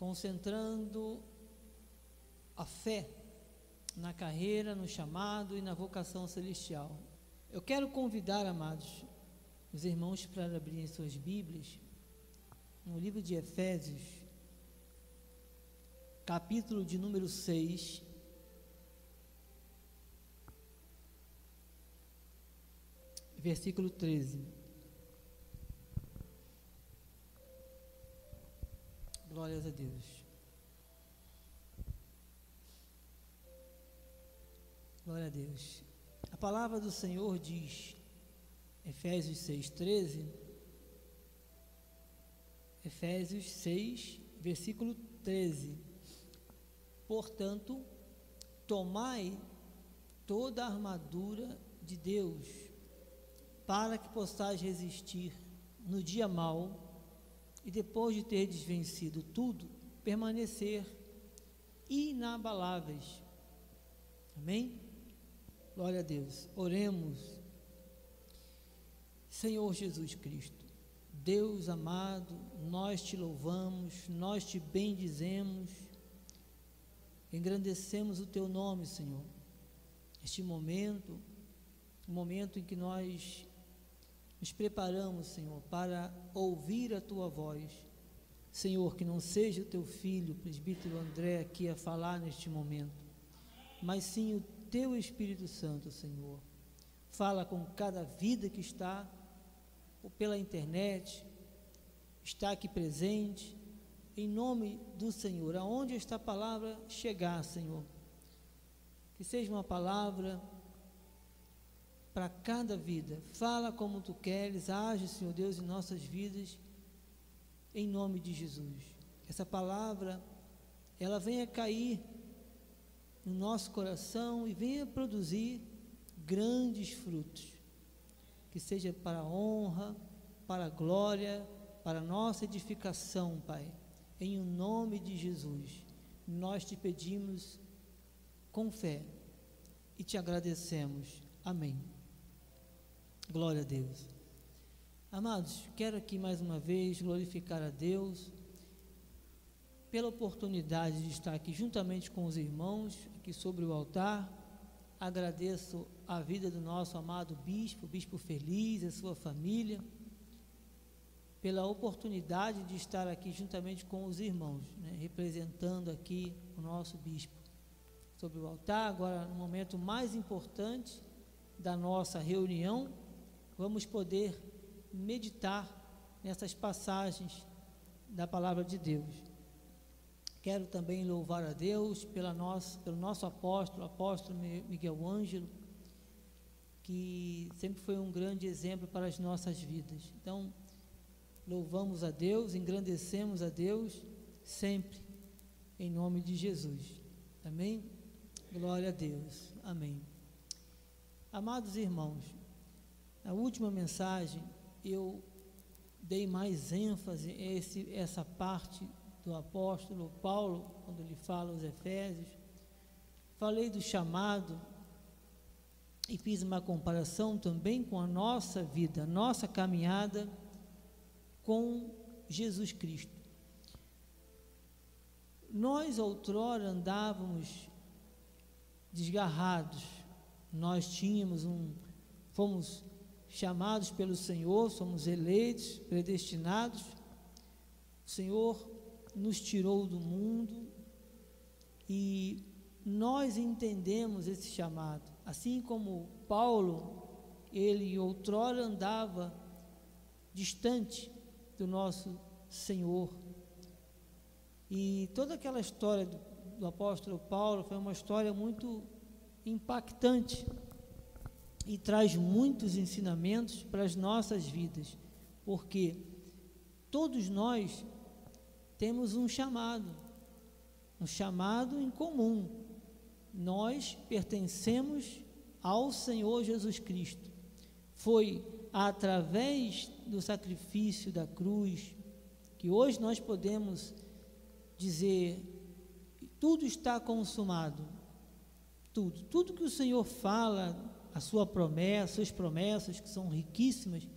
concentrando a fé na carreira, no chamado e na vocação celestial. Eu quero convidar, amados, os irmãos para abrirem suas Bíblias no livro de Efésios, capítulo de número 6. Versículo 13. Glórias a Deus. Glória a Deus. A palavra do Senhor diz, Efésios 6,13, Efésios 6, versículo 13: Portanto, tomai toda a armadura de Deus, para que possais resistir no dia mau e depois de ter vencido tudo, permanecer inabaláveis. Amém? Glória a Deus. Oremos. Senhor Jesus Cristo, Deus amado, nós te louvamos, nós te bendizemos, engrandecemos o teu nome, Senhor. Este momento, o momento em que nós nos preparamos, Senhor, para ouvir a tua voz. Senhor, que não seja o teu filho, o presbítero André, aqui a falar neste momento, mas sim o teu Espírito Santo, Senhor. Fala com cada vida que está ou pela internet, está aqui presente, em nome do Senhor, aonde esta palavra chegar, Senhor. Que seja uma palavra para cada vida. Fala como tu queres, age, Senhor Deus, em nossas vidas, em nome de Jesus. Essa palavra, ela venha cair no nosso coração e venha produzir grandes frutos. Que seja para a honra, para a glória, para a nossa edificação, Pai. Em o nome de Jesus, nós te pedimos com fé e te agradecemos. Amém. Glória a Deus. Amados, quero aqui mais uma vez glorificar a Deus pela oportunidade de estar aqui juntamente com os irmãos, aqui sobre o altar. Agradeço a vida do nosso amado bispo, bispo feliz, a sua família, pela oportunidade de estar aqui juntamente com os irmãos, né, representando aqui o nosso bispo sobre o altar. Agora, no momento mais importante da nossa reunião, vamos poder meditar nessas passagens da palavra de Deus. Quero também louvar a Deus pela nossa, pelo nosso apóstolo, apóstolo Miguel Ângelo, que sempre foi um grande exemplo para as nossas vidas. Então, louvamos a Deus, engrandecemos a Deus sempre, em nome de Jesus. Amém? Glória a Deus. Amém. Amados irmãos, na última mensagem eu dei mais ênfase a esse, essa parte do apóstolo Paulo, quando ele fala aos Efésios. Falei do chamado e fiz uma comparação também com a nossa vida, nossa caminhada com Jesus Cristo. Nós outrora andávamos desgarrados, nós tínhamos um, fomos chamados pelo Senhor, somos eleitos, predestinados. O Senhor nos tirou do mundo e nós entendemos esse chamado. Assim como Paulo, ele outrora andava distante do nosso Senhor. E toda aquela história do, do apóstolo Paulo foi uma história muito impactante e traz muitos ensinamentos para as nossas vidas, porque todos nós temos um chamado, um chamado em comum. Nós pertencemos ao Senhor Jesus Cristo. Foi através do sacrifício da cruz que hoje nós podemos dizer: tudo está consumado. Tudo, tudo que o Senhor fala, a sua promessa, suas promessas que são riquíssimas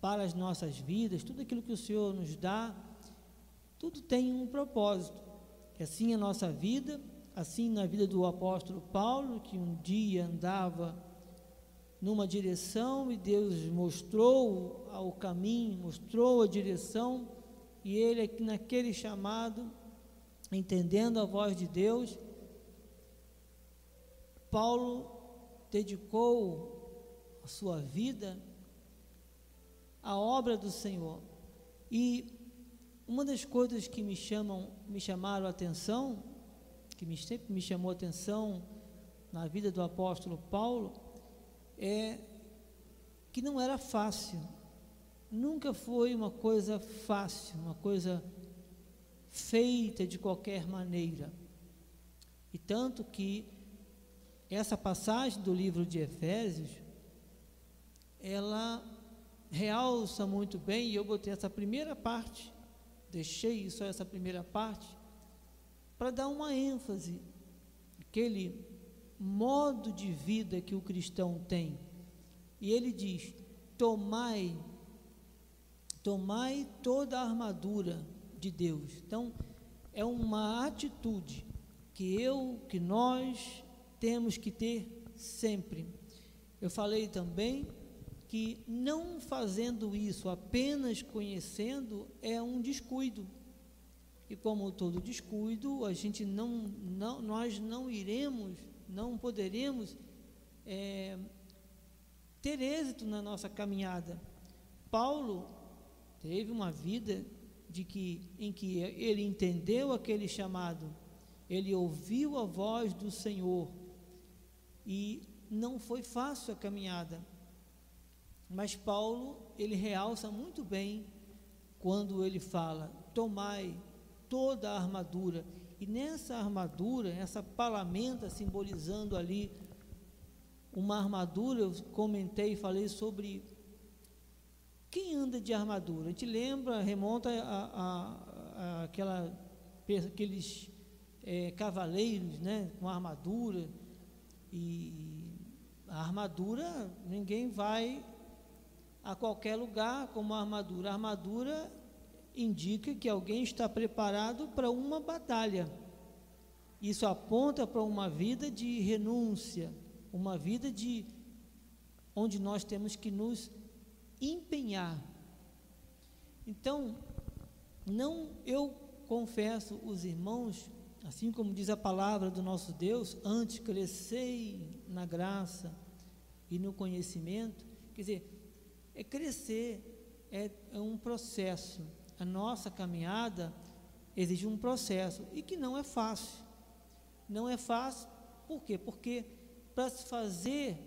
para as nossas vidas, tudo aquilo que o Senhor nos dá, Tudo tem um propósito. Assim a nossa vida, assim na vida do apóstolo Paulo, que um dia andava numa direção e Deus mostrou o caminho, mostrou a direção, e ele naquele chamado, entendendo a voz de Deus, Paulo dedicou a sua vida à obra do Senhor. E uma das coisas que me chamam, me chamaram a atenção, que me, sempre me chamou a atenção na vida do apóstolo Paulo, é que não era fácil. Nunca foi uma coisa fácil, uma coisa feita de qualquer maneira. E tanto que essa passagem do livro de Efésios, ela realça muito bem, e eu botei essa primeira parte, deixei só essa primeira parte, para dar uma ênfase, aquele modo de vida que o cristão tem. E ele diz: tomai, tomai toda a armadura de Deus. Então, é uma atitude que eu, que nós temos que ter sempre. Eu falei também que não fazendo isso, apenas conhecendo, é um descuido. E como todo descuido, a gente não, não nós não iremos, não poderemos é, ter êxito na nossa caminhada. Paulo teve uma vida de que em que ele entendeu aquele chamado, ele ouviu a voz do Senhor e não foi fácil a caminhada. Mas Paulo, ele realça muito bem quando ele fala: tomai toda a armadura. E nessa armadura, essa palamenta simbolizando ali uma armadura, eu comentei e falei sobre quem anda de armadura. A gente lembra, remonta a, a, a aquela, aqueles é, cavaleiros né, com armadura e a armadura, ninguém vai a qualquer lugar com uma armadura. A armadura indica que alguém está preparado para uma batalha. Isso aponta para uma vida de renúncia, uma vida de onde nós temos que nos empenhar. Então, não eu confesso os irmãos Assim como diz a palavra do nosso Deus, antes crescei na graça e no conhecimento. Quer dizer, é crescer, é, é um processo. A nossa caminhada exige um processo e que não é fácil. Não é fácil, por quê? Porque para se fazer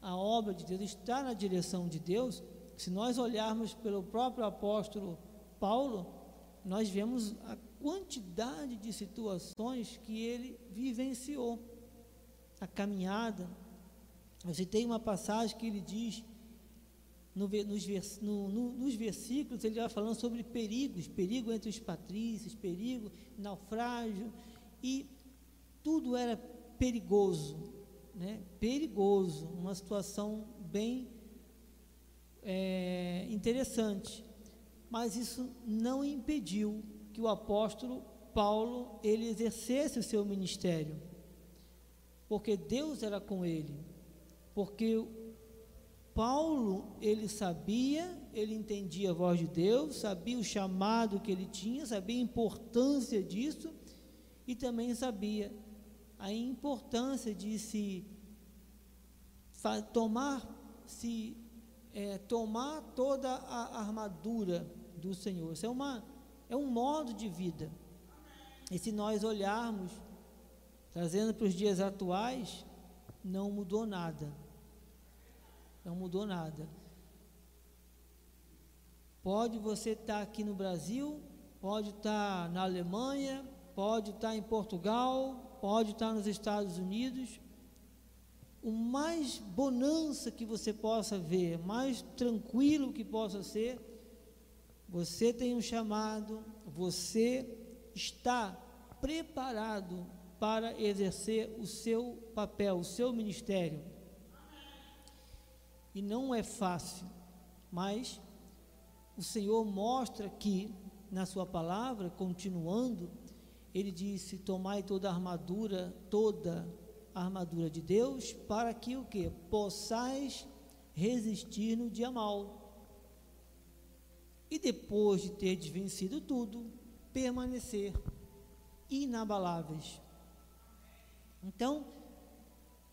a obra de Deus, estar na direção de Deus, se nós olharmos pelo próprio apóstolo Paulo, nós vemos a quantidade de situações que ele vivenciou. A caminhada. Eu citei uma passagem que ele diz, no, nos, vers, no, no, nos versículos, ele vai falando sobre perigos, perigo entre os patrícios, perigo, naufrágio, e tudo era perigoso, né? perigoso, uma situação bem é, interessante. Mas isso não impediu que o apóstolo Paulo ele exercesse o seu ministério, porque Deus era com ele, porque Paulo ele sabia, ele entendia a voz de Deus, sabia o chamado que ele tinha, sabia a importância disso e também sabia a importância de se tomar se é, tomar toda a armadura do Senhor. Isso é uma é um modo de vida. E se nós olharmos, trazendo para os dias atuais, não mudou nada. Não mudou nada. Pode você estar aqui no Brasil, pode estar na Alemanha, pode estar em Portugal, pode estar nos Estados Unidos. O mais bonança que você possa ver, mais tranquilo que possa ser, você tem um chamado, você está preparado para exercer o seu papel, o seu ministério. E não é fácil, mas o Senhor mostra que na sua palavra, continuando, ele disse: Tomai toda a armadura, toda a armadura de Deus, para que o que? Possais resistir no dia mal. E depois de ter vencido tudo, permanecer inabaláveis. Então,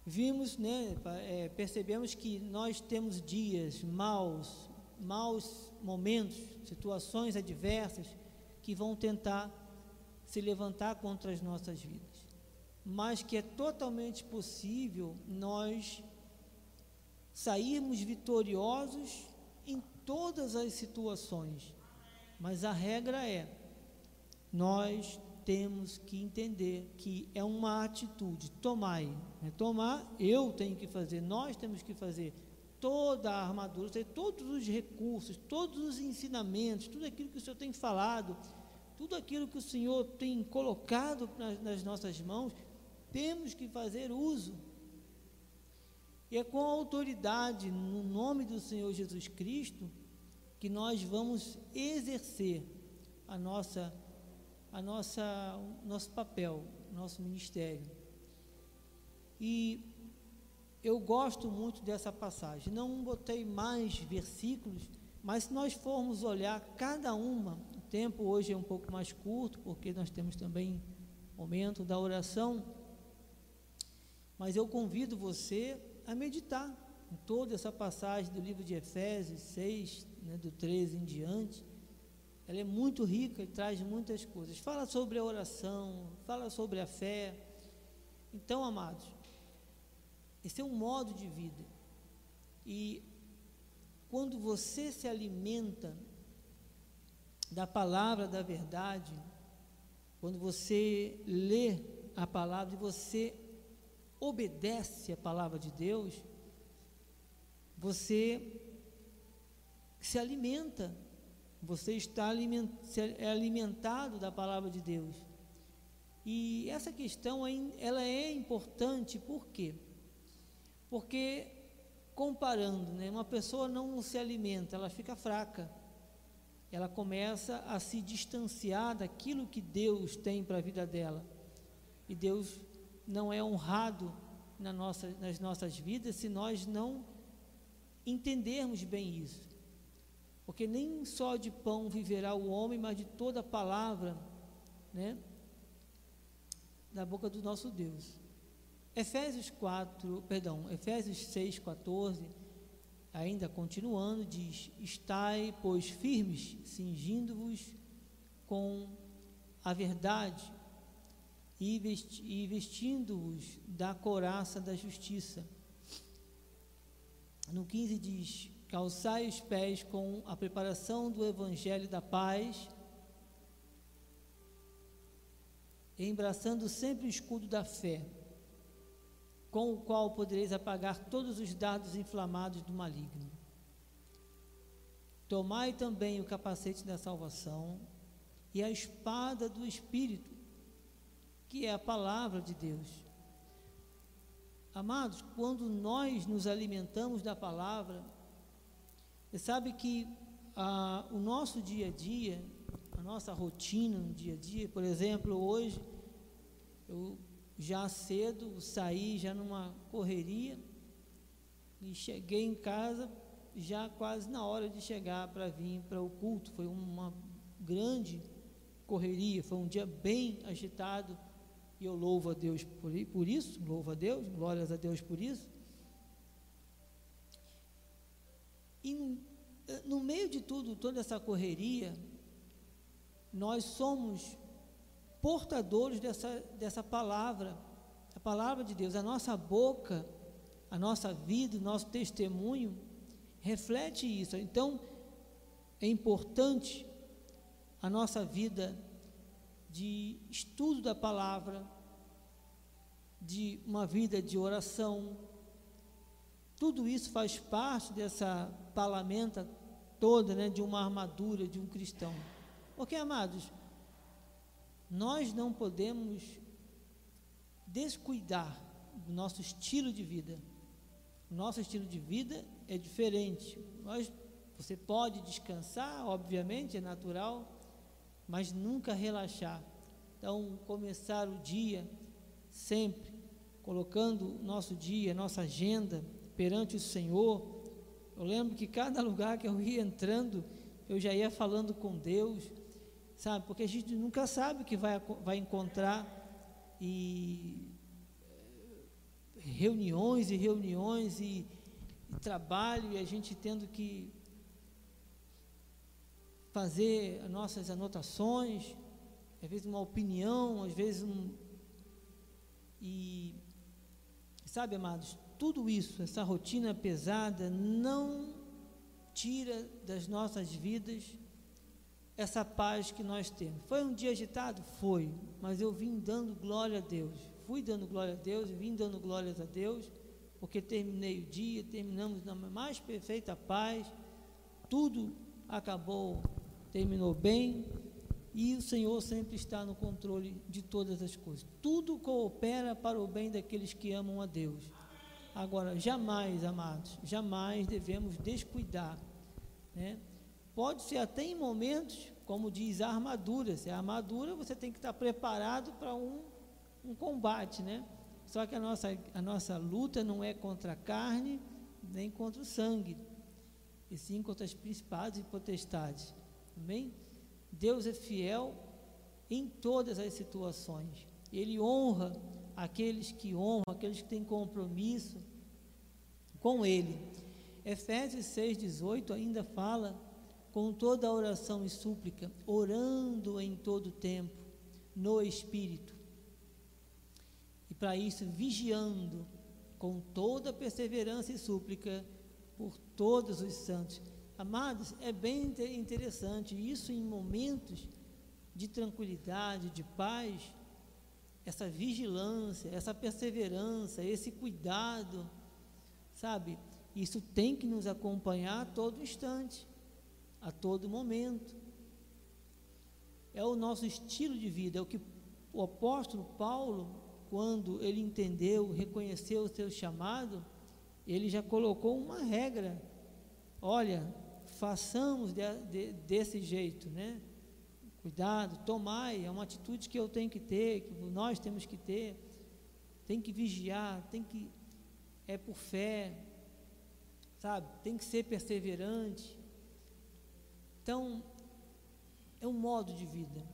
vimos, né, é, percebemos que nós temos dias maus, maus momentos, situações adversas que vão tentar se levantar contra as nossas vidas, mas que é totalmente possível nós sairmos vitoriosos todas as situações. Mas a regra é: nós temos que entender que é uma atitude, tomai, é tomar, eu tenho que fazer, nós temos que fazer toda a armadura, todos os recursos, todos os ensinamentos, tudo aquilo que o Senhor tem falado, tudo aquilo que o Senhor tem colocado nas, nas nossas mãos, temos que fazer uso. E é com autoridade, no nome do Senhor Jesus Cristo, que nós vamos exercer a nossa, a nossa, nosso papel, nosso ministério. E eu gosto muito dessa passagem. Não botei mais versículos, mas se nós formos olhar cada uma, o tempo hoje é um pouco mais curto, porque nós temos também momento da oração. Mas eu convido você a meditar toda essa passagem do livro de Efésios 6, né, do 13 em diante. Ela é muito rica e traz muitas coisas. Fala sobre a oração, fala sobre a fé. Então, amados, esse é um modo de vida. E quando você se alimenta da palavra da verdade, quando você lê a palavra e você obedece a palavra de Deus, você se alimenta, você está é alimentado da palavra de Deus. E essa questão ela é importante por quê? Porque comparando, né, uma pessoa não se alimenta, ela fica fraca. Ela começa a se distanciar daquilo que Deus tem para a vida dela. E Deus não é honrado na nossa, nas nossas vidas se nós não entendermos bem isso. Porque nem só de pão viverá o homem, mas de toda palavra, né, da boca do nosso Deus. Efésios 4, perdão, Efésios 6, 14, ainda continuando, diz: Estai, pois, firmes, cingindo-vos com a verdade e, vesti vestindo-vos da coraça da justiça. No 15 diz: Calçai os pés com a preparação do evangelho da paz, embraçando sempre o escudo da fé com o qual podereis apagar todos os dardos inflamados do maligno. Tomai também o capacete da salvação e a espada do Espírito, que é a palavra de Deus. Amados, quando nós nos alimentamos da palavra, você sabe que ah, o nosso dia a dia, a nossa rotina no dia a dia, por exemplo, hoje, eu já cedo, saí já numa correria e cheguei em casa já quase na hora de chegar para vir para o culto. Foi uma grande correria, foi um dia bem agitado e eu louvo a Deus por, isso, louvo a Deus, glórias a Deus por isso. E no meio de tudo, toda essa correria, nós somos portadores dessa, dessa palavra, a palavra de Deus, a nossa boca, a nossa vida, o nosso testemunho reflete isso. Então, é importante a nossa vida de estudo da palavra, de uma vida de oração. Tudo isso faz parte dessa palamenta toda, né, de uma armadura de um cristão. Porque, amados, nós não podemos descuidar do nosso estilo de vida. Nosso estilo de vida é diferente. Nós, você pode descansar, obviamente, é natural, mas nunca relaxar. Então, começar o dia sempre colocando o nosso dia, nossa agenda perante o Senhor. Eu lembro que cada lugar que eu ia entrando, eu já ia falando com Deus, sabe? Porque a gente nunca sabe o que vai, vai encontrar e eh, reuniões e reuniões e, e trabalho e a gente tendo que fazer as nossas anotações, às vezes uma opinião, às vezes um. E, sabe, amados, tudo isso, essa rotina pesada, não tira das nossas vidas essa paz que nós temos. Foi um dia agitado? Foi, mas eu vim dando glória a Deus. Fui dando glória a Deus, vim dando glórias a Deus, porque terminei o dia, terminamos na mais perfeita paz, tudo acabou, terminou bem, e o Senhor sempre está no controle de todas as coisas. Tudo coopera para o bem daqueles que amam a Deus. Agora, jamais, amados, jamais devemos descuidar. Né? Pode ser até em momentos, como diz a armadura. Se é armadura, você tem que estar preparado para um, um combate, né? Só que a nossa, a nossa luta não é contra a carne, nem contra o sangue, e sim contra as principados e potestades. Amém? Deus é fiel em todas as situações. Ele honra aqueles que honram, aqueles que têm compromisso com Ele. Efésios 6,18 ainda fala com toda a oração e súplica, orando em todo tempo, no Espírito. E para isso, vigiando com toda perseverança e súplica por todos os santos Amados, é bem interessante isso em momentos de tranquilidade, de paz, essa vigilância, essa perseverança, esse cuidado, sabe? Isso tem que nos acompanhar a todo instante, a todo momento. É o nosso estilo de vida, é o que o apóstolo Paulo, quando ele entendeu, reconheceu o seu chamado, ele já colocou uma regra. Olha, façamos de, de, desse jeito, né? Cuidado, tomai, é uma atitude que eu tenho que ter, que nós temos que ter, tem que vigiar, tem que, é por fé, sabe? Tem que ser perseverante. Então, é um modo de vida.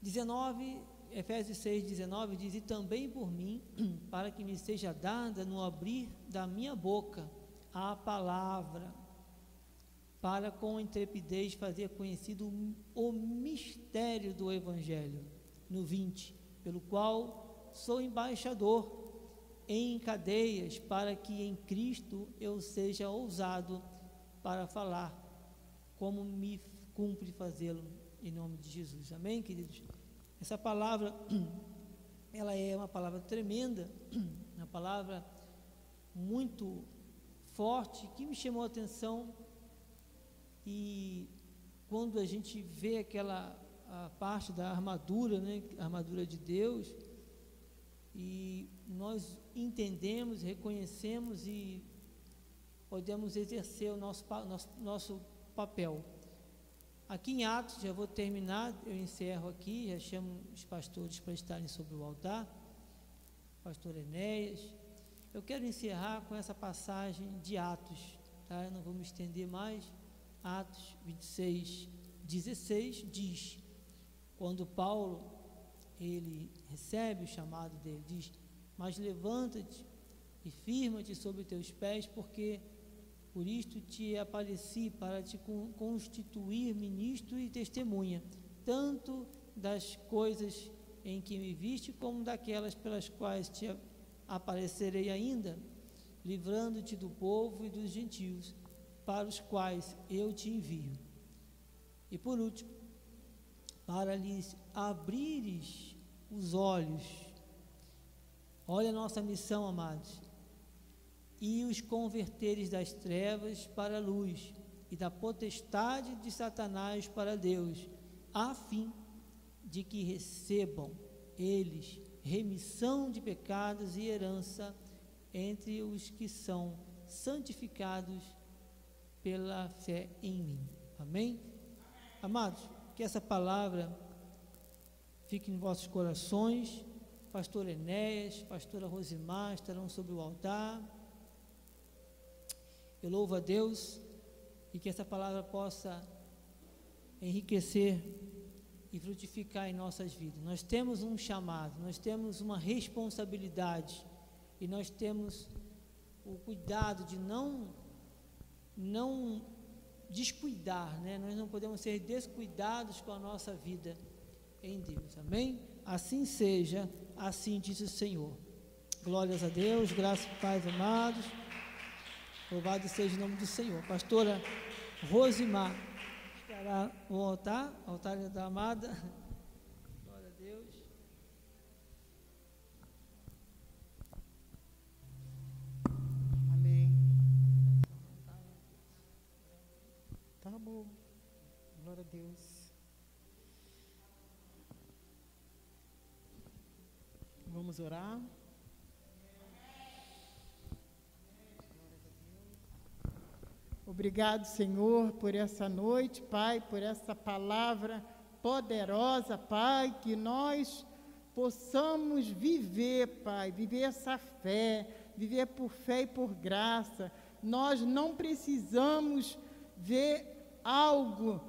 19, Efésios 6, 19 diz: E também por mim, para que me seja dada no abrir da minha boca a palavra para com intrepidez fazer conhecido o mistério do Evangelho. No 20, pelo qual sou embaixador em cadeias, para que em Cristo eu seja ousado para falar, como me cumpre fazê-lo em nome de Jesus. Amém, queridos? Essa palavra, ela é uma palavra tremenda, uma palavra muito forte, que me chamou a atenção e quando a gente vê aquela parte da armadura, né, armadura de Deus, e nós entendemos, reconhecemos e podemos exercer o nosso, nosso, nosso papel. Aqui em Atos, já vou terminar, eu encerro aqui, já chamo os pastores para estarem sobre o altar, pastor Enéas. Eu quero encerrar com essa passagem de Atos, tá? Eu não vou me estender mais. Atos 26, 16 diz, quando Paulo ele recebe o chamado dele, diz: Mas levanta-te e firma-te sobre teus pés, porque por isto te apareci para te constituir ministro e testemunha, tanto das coisas em que me viste, como daquelas pelas quais te aparecerei ainda, livrando-te do povo e dos gentios para os quais eu te envio. E por último, para lhes abrires os olhos. Olha a nossa missão, amados. E os converteres das trevas para a luz, e da potestade de Satanás para Deus, a fim de que recebam eles remissão de pecados e herança entre os que são santificados pela fé em mim. Amém? Amados, que essa palavra fique em vossos corações. Pastor Enéas, pastora Rosimar estarão sobre o altar. Eu louvo a Deus e que essa palavra possa enriquecer e frutificar em nossas vidas. Nós temos um chamado, nós temos uma responsabilidade e nós temos o cuidado de não não descuidar, né? Nós não podemos ser descuidados com a nossa vida em Deus. Amém? Assim seja, assim diz o Senhor. Glórias a Deus, graças e paz amados. Louvado seja o nome do Senhor. Pastora Rosimar estará no altar, altar da amada. Glória a Deus. Amém. Tá bom. Glória a Deus. Vamos orar. Obrigado, Senhor, por essa noite, Pai, por essa palavra poderosa, Pai, que nós possamos viver, Pai, viver essa fé, viver por fé e por graça. Nós não precisamos ver algo,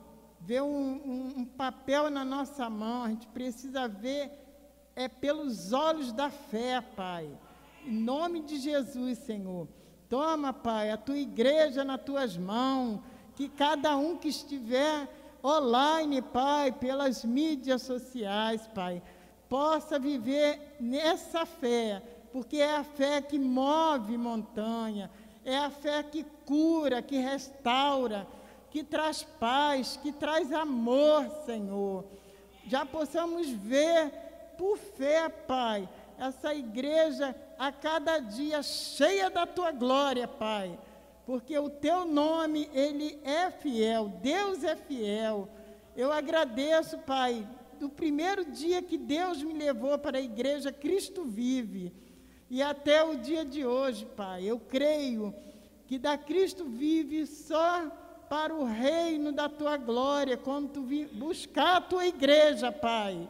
ver um, um, um papel na nossa mão, a gente precisa ver é pelos olhos da fé, Pai. Em nome de Jesus, Senhor. Toma, Pai, a tua igreja nas tuas mãos, que cada um que estiver online, Pai, pelas mídias sociais, Pai, possa viver nessa fé, porque é a fé que move montanha, é a fé que cura, que restaura, que traz paz, que traz amor, Senhor. Já possamos ver por fé, Pai, essa igreja a cada dia cheia da tua glória, Pai. Porque o teu nome, ele é fiel, Deus é fiel. Eu agradeço, Pai, do primeiro dia que Deus me levou para a igreja Cristo vive e até o dia de hoje, Pai. Eu creio que da Cristo vive só para o reino da tua glória, quando tu buscar a tua igreja, Pai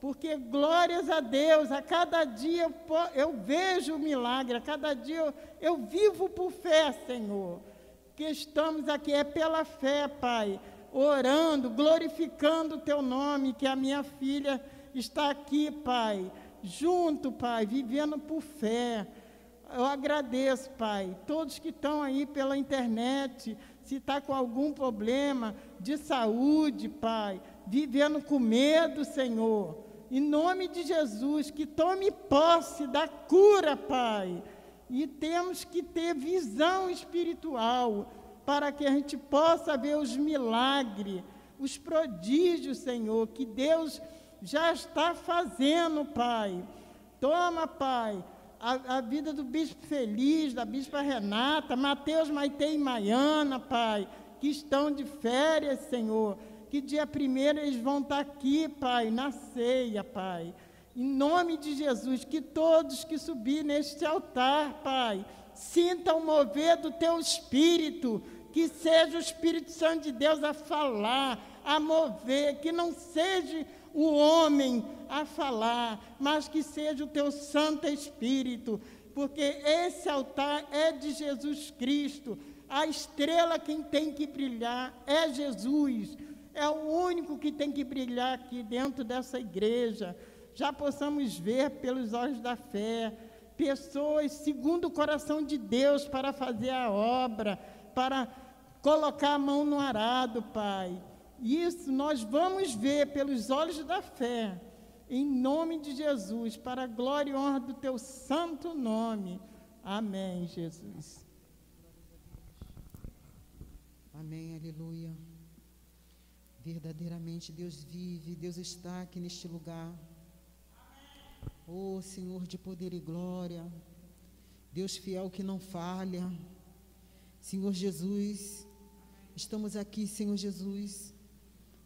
porque glórias a Deus, a cada dia eu, eu vejo o milagre, a cada dia eu, eu vivo por fé, Senhor. Que estamos aqui é pela fé, Pai, orando, glorificando o Teu nome, que a minha filha está aqui, Pai, junto, Pai, vivendo por fé. Eu agradeço, Pai, todos que estão aí pela internet, se está com algum problema de saúde, Pai, vivendo com medo, Senhor em nome de Jesus, que tome posse da cura, Pai. E temos que ter visão espiritual para que a gente possa ver os milagres, os prodígios, Senhor, que Deus já está fazendo, Pai. Toma, Pai, a, a, vida do bispo Feliz, da bispa Renata, Mateus, Maitei e Maiana, Pai, que estão de férias, Senhor que dia primeiro eles vão estar aqui, Pai, na ceia, Pai. Em nome de Jesus, que todos que subir neste altar, Pai, sintam mover do teu espírito, que seja o Espírito Santo de Deus a falar, a mover, que não seja o homem a falar, mas que seja o teu Santo Espírito, porque esse altar é de Jesus Cristo. A estrela quem tem que brilhar é Jesus é o único que tem que brilhar aqui dentro dessa igreja. Já possamos ver pelos olhos da fé pessoas segundo o coração de Deus para fazer a obra, para colocar a mão no arado, Pai. Isso nós vamos ver pelos olhos da fé, em nome de Jesus, para a glória e honra do teu santo nome. Amém, Jesus. Amém, aleluia. Verdadeiramente Deus vive, Deus está aqui neste lugar. Oh Senhor de poder e glória, Deus fiel que não falha. Senhor Jesus, estamos aqui, Senhor Jesus,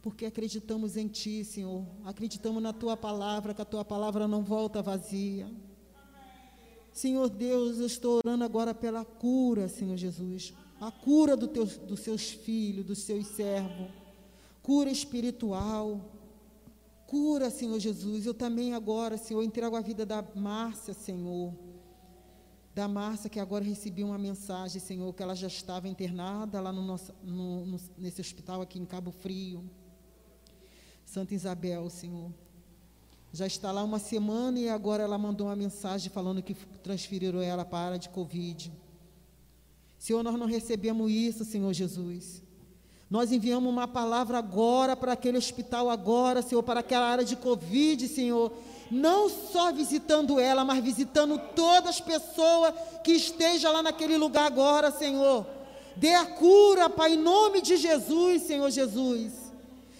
porque acreditamos em Ti, Senhor. Acreditamos na Tua palavra, que a Tua palavra não volta vazia. Senhor Deus, eu estou orando agora pela cura, Senhor Jesus. A cura do teu, dos seus filhos, dos seus servos cura espiritual. Cura, Senhor Jesus. Eu também agora, Senhor, entrego a vida da Márcia, Senhor. Da Márcia, que agora recebi uma mensagem, Senhor, que ela já estava internada lá no nosso, no, no, nesse hospital aqui em Cabo Frio. Santa Isabel, Senhor. Já está lá uma semana e agora ela mandou uma mensagem falando que transferiram ela para a área de Covid. Senhor, nós não recebemos isso, Senhor Jesus. Nós enviamos uma palavra agora para aquele hospital, agora, Senhor, para aquela área de Covid, Senhor. Não só visitando ela, mas visitando todas as pessoas que estejam lá naquele lugar agora, Senhor. Dê a cura, Pai, em nome de Jesus, Senhor Jesus.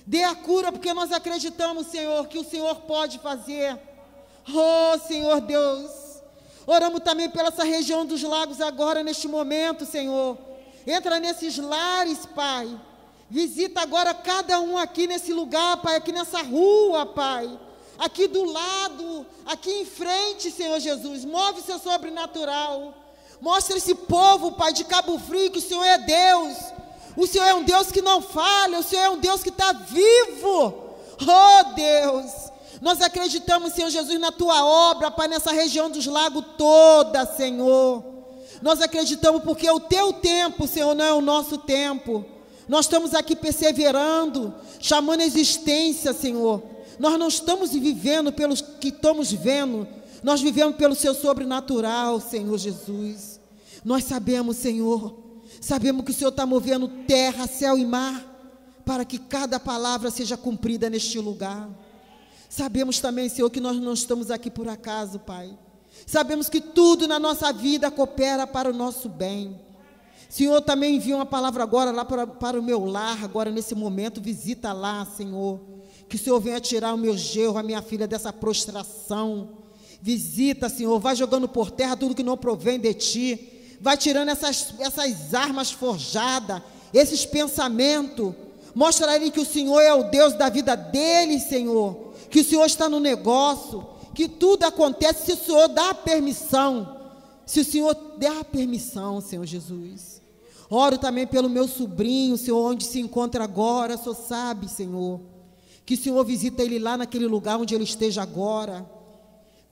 Dê a cura, porque nós acreditamos, Senhor, que o Senhor pode fazer. Oh, Senhor Deus. Oramos também pela essa região dos lagos agora, neste momento, Senhor. Entra nesses lares, Pai. Visita agora cada um aqui nesse lugar, Pai, aqui nessa rua, Pai. Aqui do lado, aqui em frente, Senhor Jesus. Move o seu sobrenatural. Mostra esse povo, Pai, de Cabo Frio, que o Senhor é Deus. O Senhor é um Deus que não falha. O Senhor é um Deus que está vivo. Oh, Deus. Nós acreditamos, Senhor Jesus, na tua obra, Pai, nessa região dos lagos toda, Senhor. Nós acreditamos porque o teu tempo, Senhor, não é o nosso tempo. Nós estamos aqui perseverando, chamando a existência, Senhor. Nós não estamos vivendo pelos que estamos vendo, nós vivemos pelo seu sobrenatural, Senhor Jesus. Nós sabemos, Senhor, sabemos que o Senhor está movendo terra, céu e mar, para que cada palavra seja cumprida neste lugar. Sabemos também, Senhor, que nós não estamos aqui por acaso, Pai. Sabemos que tudo na nossa vida coopera para o nosso bem. Senhor, também envia uma palavra agora lá para, para o meu lar, agora nesse momento, visita lá, Senhor. Que o Senhor venha tirar o meu gerro, a minha filha, dessa prostração. Visita, Senhor, vai jogando por terra tudo que não provém de ti. Vai tirando essas, essas armas forjadas, esses pensamentos. Mostra a ele que o Senhor é o Deus da vida dele, Senhor. Que o Senhor está no negócio. Que tudo acontece se o Senhor dá permissão. Se o Senhor der a permissão, Senhor Jesus. Oro também pelo meu sobrinho, Senhor, onde se encontra agora, Senhor sabe, Senhor. Que o Senhor visita ele lá naquele lugar onde ele esteja agora.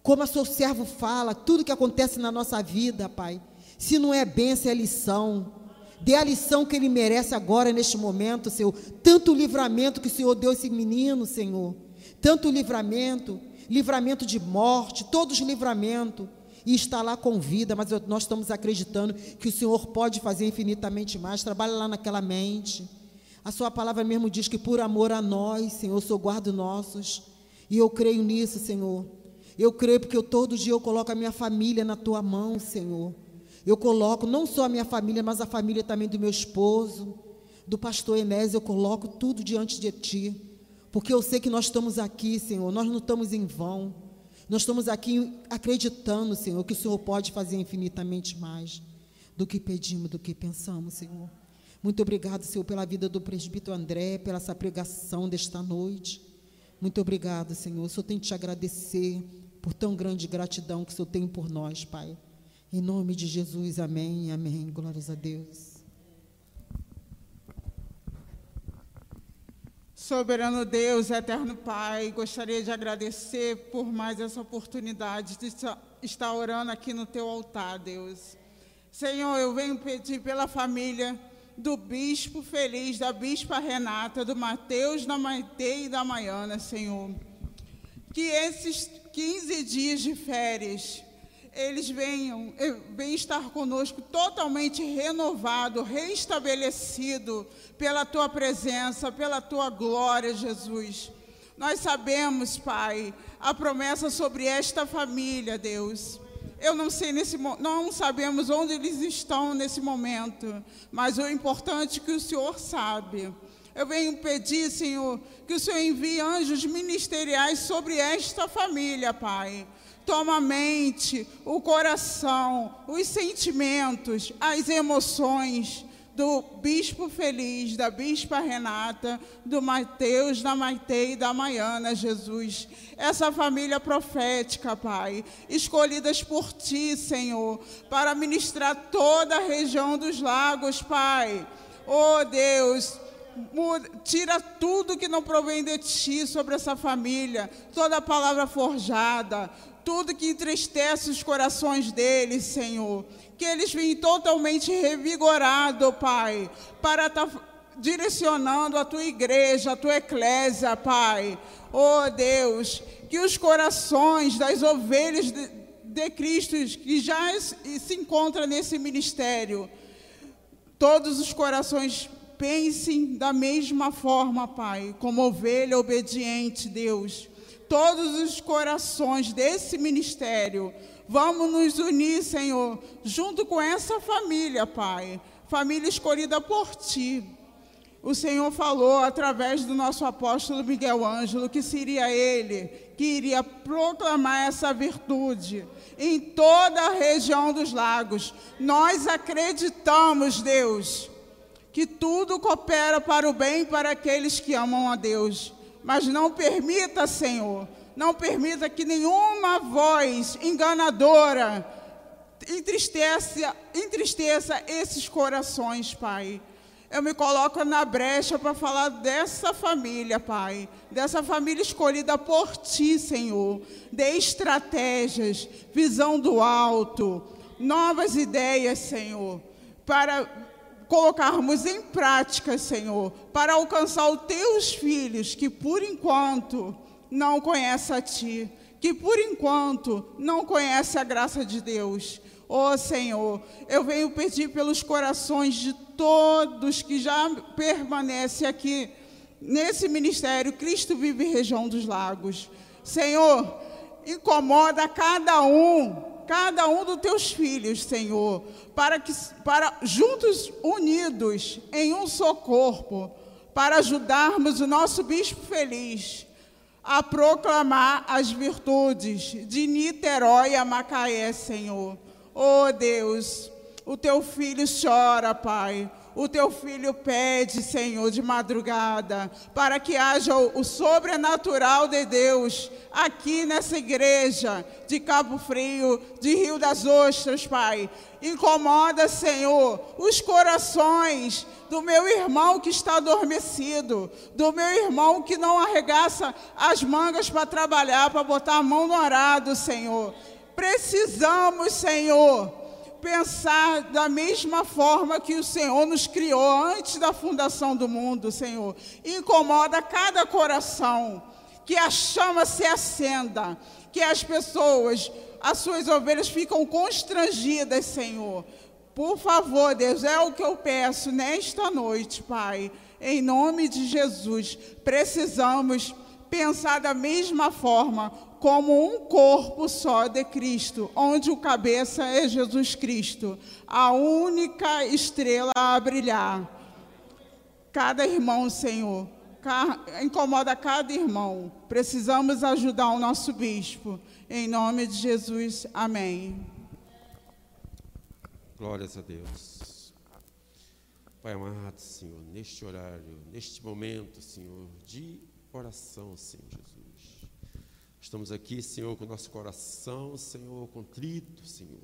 Como a seu servo fala, tudo que acontece na nossa vida, Pai. Se não é bênção, é lição. Dê a lição que ele merece agora, neste momento, Senhor. Tanto livramento que o Senhor deu a esse menino, Senhor. Tanto livramento, livramento de morte, todos os livramentos e está lá com vida, mas nós estamos acreditando que o Senhor pode fazer infinitamente mais. Trabalha lá naquela mente. A sua palavra mesmo diz que por amor a nós, Senhor, sou guardo nossos. E eu creio nisso, Senhor. Eu creio porque eu, todo dia eu coloco a minha família na tua mão, Senhor. Eu coloco não só a minha família, mas a família também do meu esposo, do pastor Enés, eu coloco tudo diante de ti. Porque eu sei que nós estamos aqui, Senhor, nós não estamos em vão. Nós estamos aqui acreditando, Senhor, que o Senhor pode fazer infinitamente mais do que pedimos, do que pensamos, Senhor. Muito obrigado, Senhor, pela vida do presbítero André, pela essa pregação desta noite. Muito obrigado, Senhor. Eu só tenho que te agradecer por tão grande gratidão que o Senhor tem por nós, Pai. Em nome de Jesus, amém, amém. Glórias a Deus. Soberano Deus, eterno Pai, gostaria de agradecer por mais essa oportunidade de estar orando aqui no teu altar, Deus. Senhor, eu venho pedir pela família do bispo feliz, da bispa Renata, do Mateus, da Maite e da Maiana, Senhor. Que esses 15 dias de férias, eles venham, eh, venham estar conosco totalmente renovado, restabelecido pela tua presença, pela tua glória, Jesus. Nós sabemos, Pai, a promessa sobre esta família, Deus. Eu não sei nesse não sabemos onde eles estão nesse momento, mas o importante é que o Senhor sabe. Eu venho pedir, Senhor, que o Senhor envie anjos ministeriais sobre esta família, Pai toma a mente, o coração, os sentimentos, as emoções do bispo feliz, da bispa Renata, do Mateus, da Maite e da Maiana, Jesus. Essa família profética, Pai, escolhidas por Ti, Senhor, para ministrar toda a região dos lagos, Pai. Oh Deus, tira tudo que não provém de ti sobre essa família, toda palavra forjada, tudo que entristece os corações deles, Senhor. Que eles venham totalmente revigorados, Pai, para estar tá direcionando a tua igreja, a tua eclésia, Pai. Oh Deus, que os corações das ovelhas de, de Cristo que já se encontram nesse ministério, todos os corações pensem da mesma forma, Pai, como ovelha obediente, Deus. Todos os corações desse ministério, vamos nos unir, Senhor, junto com essa família, Pai, família escolhida por Ti. O Senhor falou através do nosso apóstolo Miguel Ângelo que seria ele que iria proclamar essa virtude em toda a região dos lagos. Nós acreditamos, Deus, que tudo coopera para o bem para aqueles que amam a Deus. Mas não permita, Senhor, não permita que nenhuma voz enganadora entristeça, entristeça esses corações, Pai. Eu me coloco na brecha para falar dessa família, Pai, dessa família escolhida por Ti, Senhor. De estratégias, visão do alto, novas ideias, Senhor, para colocarmos em prática, Senhor, para alcançar os teus filhos que por enquanto não conhecem a ti, que por enquanto não conhecem a graça de Deus. Ó oh, Senhor, eu venho pedir pelos corações de todos que já permanecem aqui nesse ministério Cristo Vive Região dos Lagos. Senhor, incomoda cada um cada um dos teus filhos, Senhor, para que para juntos unidos em um só corpo, para ajudarmos o nosso bispo feliz a proclamar as virtudes de Niterói a Macaé, Senhor. Oh Deus, o teu filho chora, Pai. O teu filho pede, Senhor, de madrugada, para que haja o, sobrenatural de Deus aqui nessa igreja de Cabo Frio, de Rio das Ostras, Pai. Incomoda, Senhor, os corações do meu irmão que está adormecido, do meu irmão que não arregaça as mangas para trabalhar, para botar a mão no arado, Senhor. Precisamos, Senhor pensar da mesma forma que o Senhor nos criou antes da fundação do mundo, Senhor. Incomoda cada coração, que a chama se acenda, que as pessoas, as suas ovelhas ficam constrangidas, Senhor. Por favor, Deus, é o que eu peço nesta noite, Pai. Em nome de Jesus, precisamos pensar da mesma forma, como um corpo só de Cristo, onde o cabeça é Jesus Cristo, a única estrela a brilhar. Cada irmão, Senhor, incomoda cada irmão. Precisamos ajudar o nosso bispo. Em nome de Jesus, amém. Glórias a Deus. Pai amado, Senhor, neste horário, neste momento, Senhor, de oração, Senhor Jesus. Estamos aqui, Senhor, com nosso coração, Senhor, contrito, Senhor.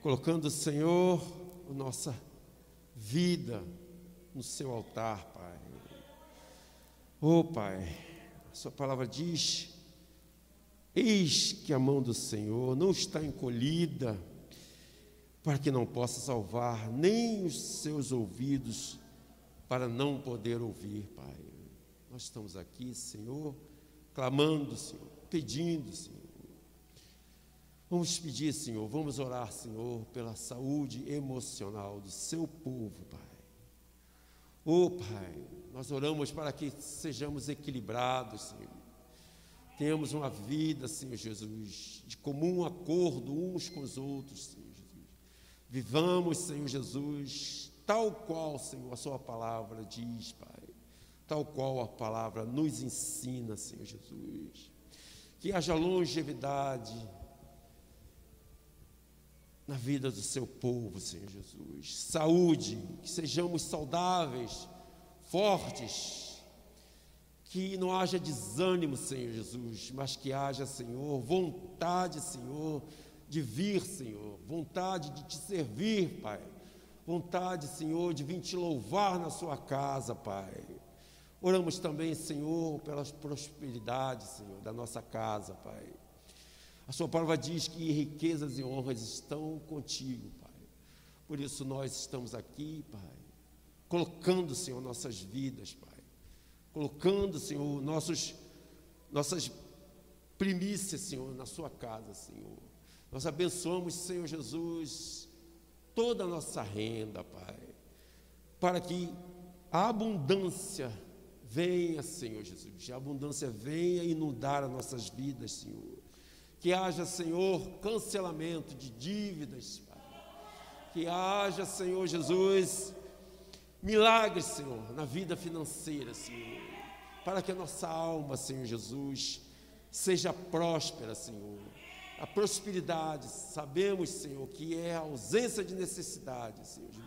Colocando, Senhor, a nossa vida no seu altar, Pai. Oh, Pai, a Sua palavra diz: Eis que a mão do Senhor não está encolhida, para que não possa salvar, nem os seus ouvidos para não poder ouvir, Pai. Nós estamos aqui, Senhor clamando, Senhor, pedindo, Senhor. Vamos pedir, Senhor, vamos orar, Senhor, pela saúde emocional do seu povo, Pai. Oh, Pai, nós oramos para que sejamos equilibrados, Senhor. Tenhamos uma vida, Senhor Jesus, de comum acordo uns com os outros, Senhor Jesus. Vivamos, Senhor Jesus, tal qual, Senhor, a Sua palavra diz, Pai tal qual a palavra nos ensina, Senhor Jesus. Que haja longevidade na vida do seu povo, Senhor Jesus. Saúde, que sejamos saudáveis, fortes, que não haja desânimo, Senhor Jesus, mas que haja, Senhor, vontade, Senhor, de vir, Senhor, vontade de te servir, Pai, vontade, Senhor, de vir te louvar na sua casa, Pai. Oramos também, Senhor, pela prosperidade, Senhor, da nossa casa, Pai. A sua palavra diz que riquezas e honras estão contigo, Pai. Por isso nós estamos aqui, Pai, colocando, Senhor, nossas vidas, Pai. Colocando, Senhor, nossos, nossas primícias, Senhor, na sua casa, Senhor. Nós abençoamos, Senhor Jesus, toda a nossa renda, Pai, para que a abundância venha, Senhor Jesus, a abundância venha inundar as nossas vidas, Senhor. Que haja, Senhor, cancelamento de dívidas, Pai. Que haja, Senhor Jesus, milagres, Senhor, na vida financeira, Senhor. Para que a nossa alma, Senhor Jesus, seja próspera, Senhor a prosperidade, sabemos, Senhor, que é a ausência de necessidade, Senhor Jesus.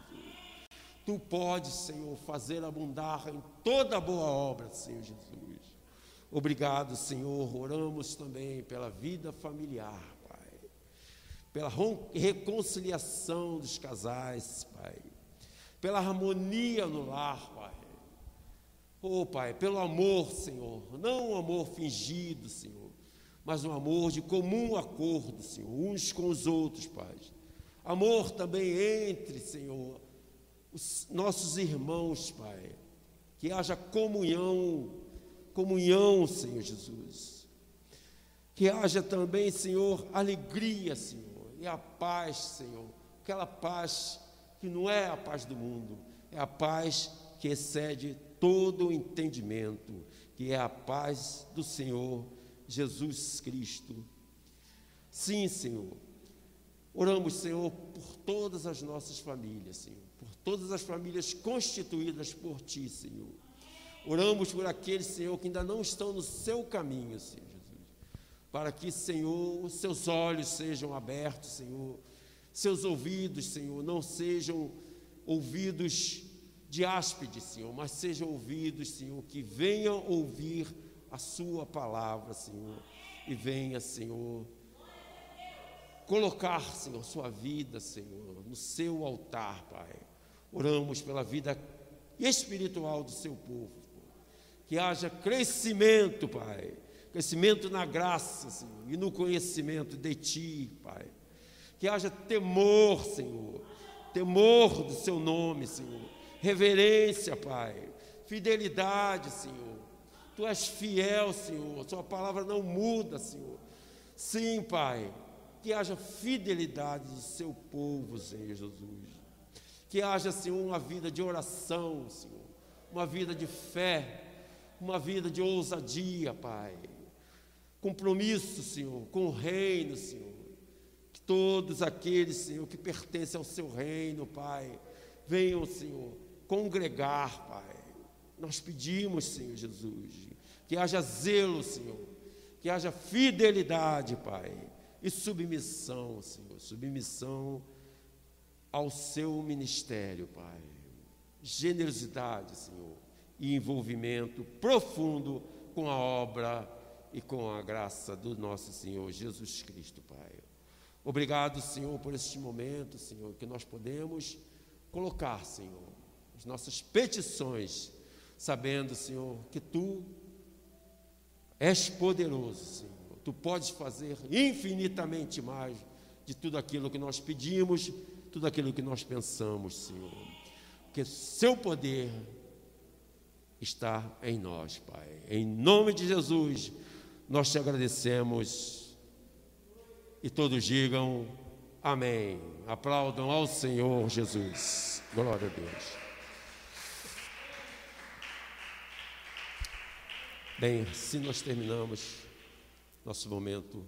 Tu podes, Senhor, fazer abundar em toda boa obra, Senhor Jesus. Obrigado, Senhor. Oramos também pela vida familiar, Pai. Pela reconciliação dos casais, Pai. Pela harmonia no lar, Pai. Oh, Pai, pelo amor, Senhor. Não um amor fingido, Senhor mas um amor de comum acordo, Senhor, uns com os outros, Pai. Amor também entre, Senhor, os nossos irmãos, Pai. Que haja comunhão, comunhão, Senhor Jesus. Que haja também, Senhor, alegria, Senhor, e a paz, Senhor. Aquela paz que não é a paz do mundo, é a paz que excede todo o entendimento, que é a paz do Senhor Jesus Cristo. Sim, Senhor. Oramos, Senhor, por todas as nossas famílias, Senhor, por todas as famílias constituídas por Ti, Senhor. Oramos por aqueles, Senhor, que ainda não estão no seu caminho, Senhor Jesus, para que, Senhor, seus olhos sejam abertos, Senhor, seus ouvidos, Senhor, não sejam ouvidos de áspide, Senhor, mas sejam ouvidos, Senhor, que venham ouvir a Sua palavra, Senhor, e venha, Senhor, colocar, Senhor, Sua vida, Senhor, no Seu altar, Pai. Oramos pela vida espiritual do Seu povo, que haja crescimento, Pai, crescimento na graça, Senhor, e no conhecimento de Ti, Pai. Que haja temor, Senhor, temor do Seu nome, Senhor, reverência, Pai, fidelidade, Senhor Tu és fiel, Senhor. Sua palavra não muda, Senhor. Sim, Pai. Que haja fidelidade do seu povo, Senhor Jesus. Que haja, Senhor, uma vida de oração, Senhor. Uma vida de fé. Uma vida de ousadia, Pai. Compromisso, Senhor, com o reino, Senhor. Que todos aqueles, Senhor, que pertencem ao seu reino, Pai, venham, Senhor, congregar, Pai nós pedimos, Senhor Jesus, que haja zelo, Senhor, que haja fidelidade, Pai, e submissão, Senhor, submissão ao seu ministério, Pai. Generosidade, Senhor, e envolvimento profundo com a obra e com a graça do nosso Senhor Jesus Cristo, Pai. Obrigado, Senhor, por este momento, Senhor, que nós podemos colocar, Senhor, as nossas petições sabendo, Senhor, que tu és poderoso, Senhor. Tu podes fazer infinitamente mais de tudo aquilo que nós pedimos, tudo aquilo que nós pensamos, Senhor. Porque seu poder está em nós, Pai. Em nome de Jesus, nós te agradecemos. E todos digam amém. Aplaudam ao Senhor Jesus. Glória a Deus. Bem, assim nós terminamos nosso momento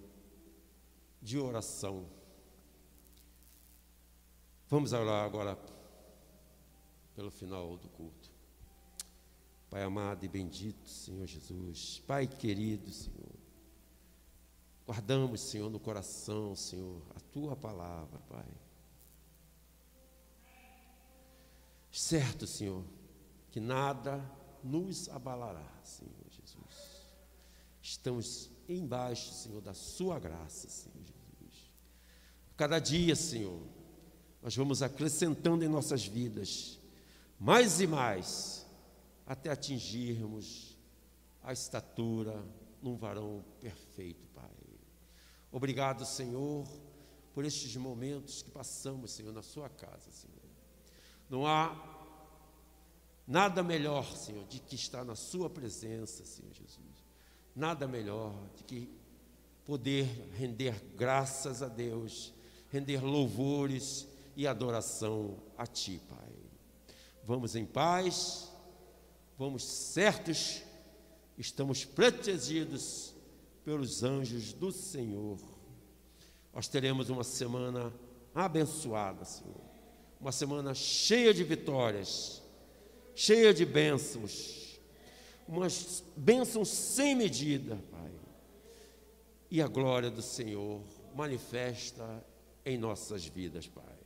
de oração. Vamos orar agora pelo final do culto. Pai amado e bendito, Senhor Jesus, Pai querido, Senhor, guardamos, Senhor, no coração, Senhor, a tua palavra, Pai. Certo, Senhor, que nada nos abalará, Senhor. Estamos embaixo, Senhor, da Sua graça, Senhor Jesus. Cada dia, Senhor, nós vamos acrescentando em nossas vidas, mais e mais, até atingirmos a estatura num varão perfeito, Pai. Obrigado, Senhor, por estes momentos que passamos, Senhor, na Sua casa, Senhor. Não há nada melhor, Senhor, de que estar na Sua presença, Senhor Jesus. Nada melhor de que poder render graças a Deus, render louvores e adoração a Ti, Pai. Vamos em paz, vamos certos, estamos protegidos pelos anjos do Senhor. Nós teremos uma semana abençoada, Senhor. Uma semana cheia de vitórias, cheia de bênçãos. Umas bênçãos sem medida, Pai. E a glória do Senhor manifesta em nossas vidas, Pai.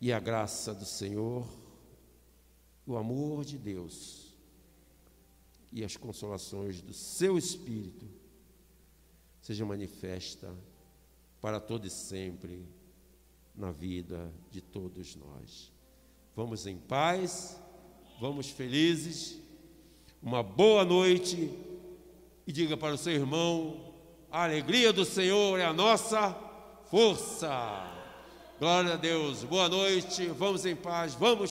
E a graça do Senhor, o amor de Deus e as consolações do seu Espírito seja manifesta para todo e sempre na vida de todos nós. Vamos em paz, vamos felizes, uma boa noite e diga para o seu irmão: a alegria do Senhor é a nossa força. Glória a Deus, boa noite, vamos em paz, vamos.